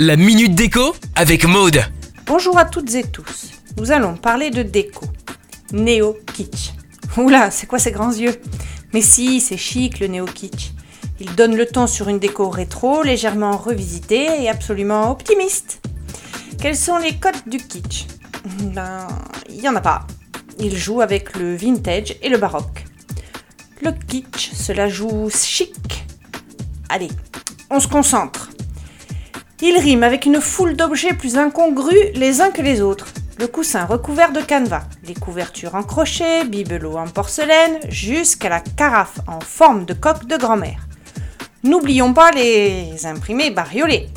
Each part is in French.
La minute déco avec Maude. Bonjour à toutes et tous. Nous allons parler de déco. Néo-kitsch. Oula, c'est quoi ces grands yeux? Mais si, c'est chic le néo-kitsch. Il donne le ton sur une déco rétro, légèrement revisitée et absolument optimiste. Quels sont les codes du kitsch? Ben, il n'y en a pas. Il joue avec le vintage et le baroque. Le kitsch, cela joue chic. Allez, on se concentre. Il rime avec une foule d'objets plus incongrus les uns que les autres. Le coussin recouvert de canevas, les couvertures en crochet, bibelots en porcelaine, jusqu'à la carafe en forme de coque de grand-mère. N'oublions pas les imprimés bariolés.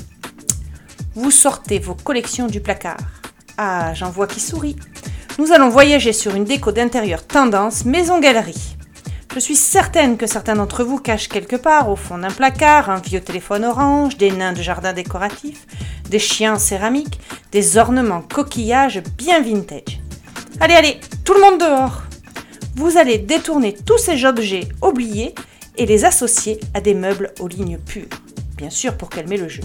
Vous sortez vos collections du placard. Ah, j'en vois qui sourit. Nous allons voyager sur une déco d'intérieur tendance maison-galerie. Je suis certaine que certains d'entre vous cachent quelque part, au fond d'un placard, un vieux téléphone orange, des nains de jardin décoratifs, des chiens céramiques, des ornements coquillages bien vintage. Allez, allez, tout le monde dehors Vous allez détourner tous ces objets oubliés et les associer à des meubles aux lignes pures. Bien sûr pour calmer le jeu.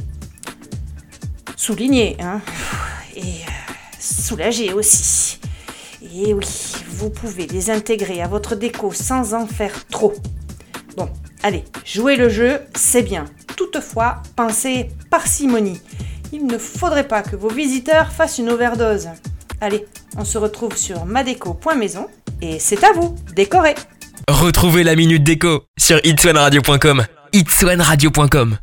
Souligner, hein Et euh, soulager aussi. Et oui, vous pouvez les intégrer à votre déco sans en faire trop. Bon, allez, jouez le jeu, c'est bien. Toutefois, pensez parcimonie. Il ne faudrait pas que vos visiteurs fassent une overdose. Allez, on se retrouve sur madeco.maison et c'est à vous, décorez Retrouvez la minute déco sur itswanradio.com. itswanradio.com